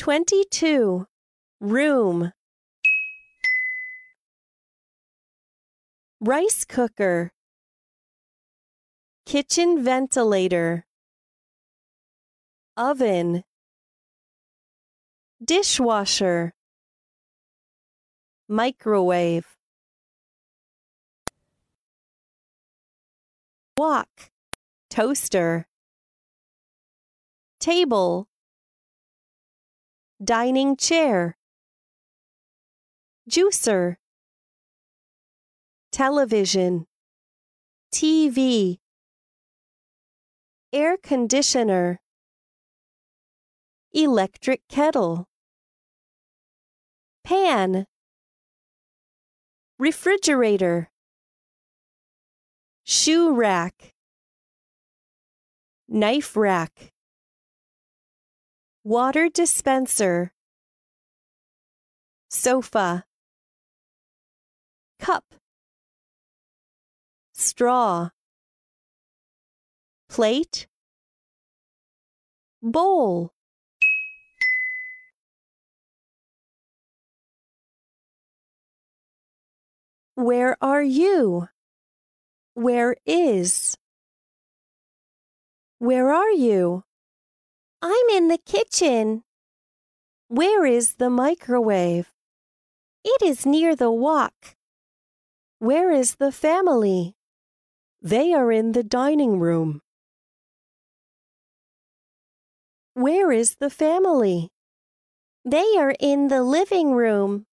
22. Room. Rice cooker. Kitchen ventilator. Oven. Dishwasher. Microwave. Wok. Toaster. Table. Dining chair. Juicer. Television. TV. Air conditioner. Electric kettle. Pan. Refrigerator. Shoe rack. Knife rack. Water dispenser. Sofa. Cup. Straw. Plate. Bowl. Where are you? Where is? Where are you? I'm in the kitchen. Where is the microwave? It is near the wok. Where is the family? They are in the dining room. Where is the family? They are in the living room.